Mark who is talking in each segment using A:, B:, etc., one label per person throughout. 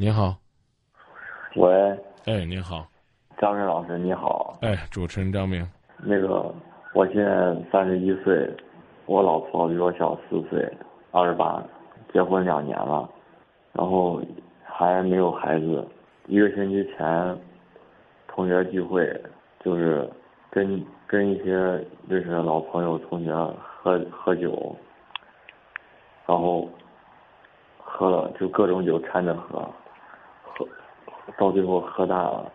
A: 您好，
B: 喂，
A: 哎，您好，
B: 张明老师你好，
A: 哎，主持人张明，
B: 那个我现在三十一岁，我老婆比我小四岁，二十八，结婚两年了，然后还没有孩子。一个星期前，同学聚会，就是跟跟一些认识的老朋友、同学喝喝酒，然后喝了就各种酒掺着喝。到最后喝大了，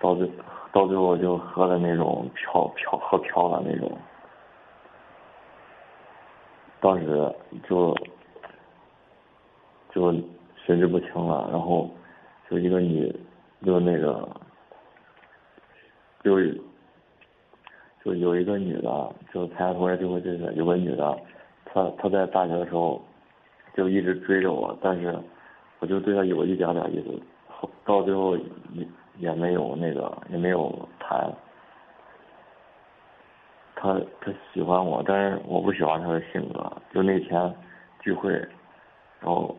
B: 到最到最后就喝的那种飘飘喝飘了那种，当时就就神志不清了，然后就一个女就那个就就有一个女的，就参加同学聚会这个有个女的，她她在大学的时候就一直追着我，但是。我就对他有一点点意思，到最后也也没有那个也没有谈。他他喜欢我，但是我不喜欢他的性格。就那天聚会，然后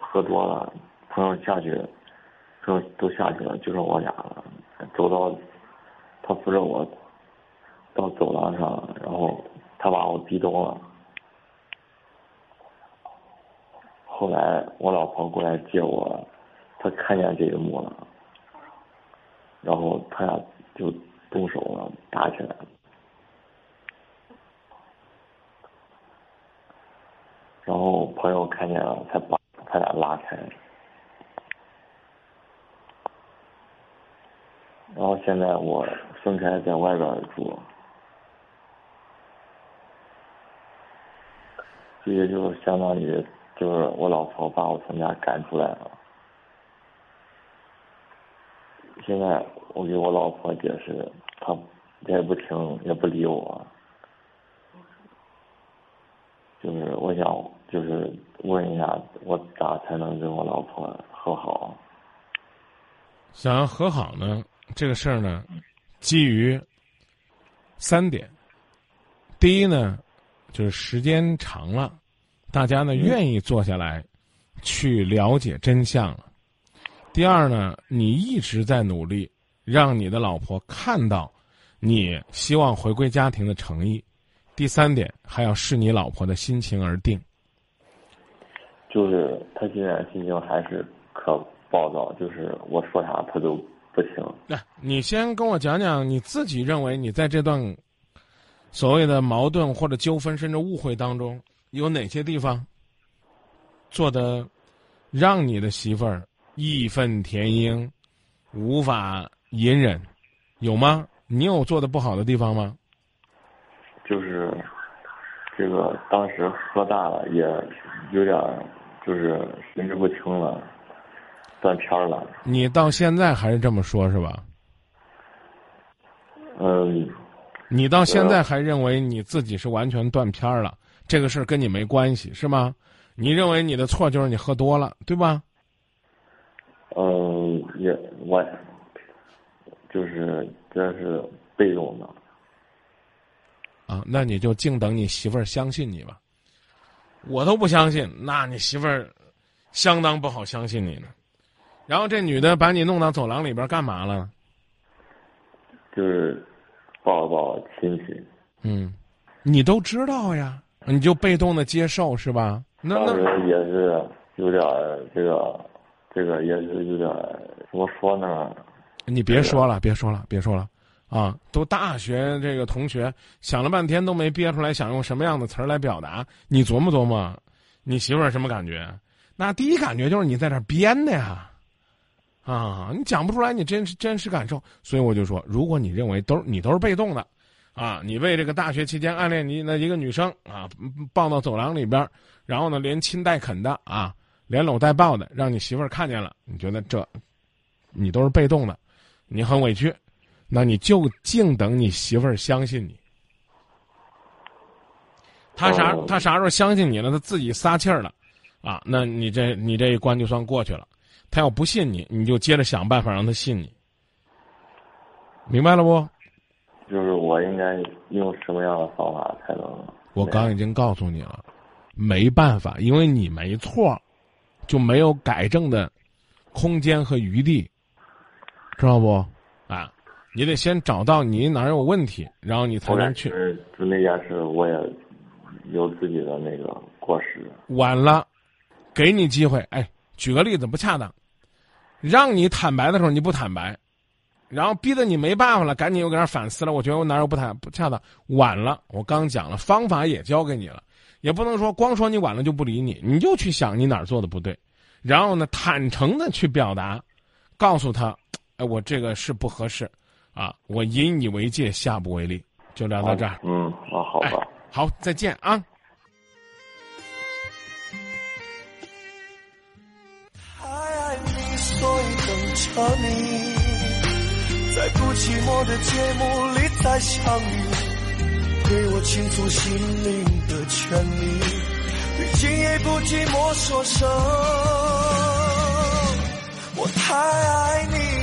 B: 喝多了，朋友下去，朋友都下去了，就剩我俩了。走到他扶着我到走廊上，然后他把我逼咚了。后来我老婆过来接我，她看见这一幕了，然后他俩就动手了，打起来了，然后朋友看见了，才把他俩拉开，然后现在我分开在外边住，这也就相当于。就是我老婆把我从家赶出来了，现在我给我老婆解释，她也不听也不理我，就是我想就是问一下，我咋才能跟我老婆和好？
A: 想要和好呢，这个事儿呢，基于三点，第一呢，就是时间长了。大家呢愿意坐下来，去了解真相了。第二呢，你一直在努力，让你的老婆看到你希望回归家庭的诚意。第三点，还要视你老婆的心情而定。
B: 就是他现在心情还是可暴躁，就是我说啥他都不听。
A: 那你先跟我讲讲你自己认为你在这段所谓的矛盾或者纠纷甚至误会当中。有哪些地方做的让你的媳妇儿义愤填膺、无法隐忍？有吗？你有做的不好的地方吗？
B: 就是这个当时喝大了，也有点就是神志不清了，断片了。
A: 你到现在还是这么说，是吧？
B: 嗯。
A: 你到现在还认为你自己是完全断片了？这个事儿跟你没关系是吗？你认为你的错就是你喝多了，对吧？
B: 嗯，也我就是这是被动的。
A: 啊，那你就静等你媳妇儿相信你吧。我都不相信，那你媳妇儿相当不好相信你呢。然后这女的把你弄到走廊里边干嘛了？
B: 就是抱抱亲亲。
A: 嗯，你都知道呀。你就被动的接受是吧？那
B: 当时也是有点这个，这个也是有点怎么说呢？
A: 你别说了，别说了，别说了，啊！都大学这个同学想了半天都没憋出来，想用什么样的词儿来表达？你琢磨琢磨，你媳妇儿什么感觉？那第一感觉就是你在这编的呀，啊！你讲不出来你真实真实感受，所以我就说，如果你认为都是你都是被动的。啊，你为这个大学期间暗恋你那一个女生啊，抱到走廊里边，然后呢连亲带啃的啊，连搂带抱的，让你媳妇儿看见了，你觉得这，你都是被动的，你很委屈，那你就静等你媳妇儿相信你。他啥他啥时候相信你了，他自己撒气儿了，啊，那你这你这一关就算过去了。他要不信你，你就接着想办法让他信你，明白了不？
B: 应该用什么样的方法才能？
A: 我刚已经告诉你了，没办法，因为你没错，就没有改正的空间和余地，知道不？啊，你得先找到你哪有问题，然后你才能去。
B: 就那件事，我也有自己的那个过失。
A: 晚了，给你机会。哎，举个例子，不恰当，让你坦白的时候你不坦白，然后逼得你没办法了，赶紧又搁那反思了。我觉得我哪有不坦不恰当？晚了，我刚讲了，方法也教给你了。也不能说光说你晚了就不理你，你就去想你哪儿做的不对，然后呢，坦诚的去表达，告诉他，哎，我这个是不合适，啊，我引以为戒，下不为例，就聊到这儿。
B: 嗯，啊，好吧，
A: 好，再见啊。
C: 太爱你，所以等着你，在不寂寞的节目里再相遇。给我倾诉心灵的权利，对今夜不寂寞说声，我太爱你。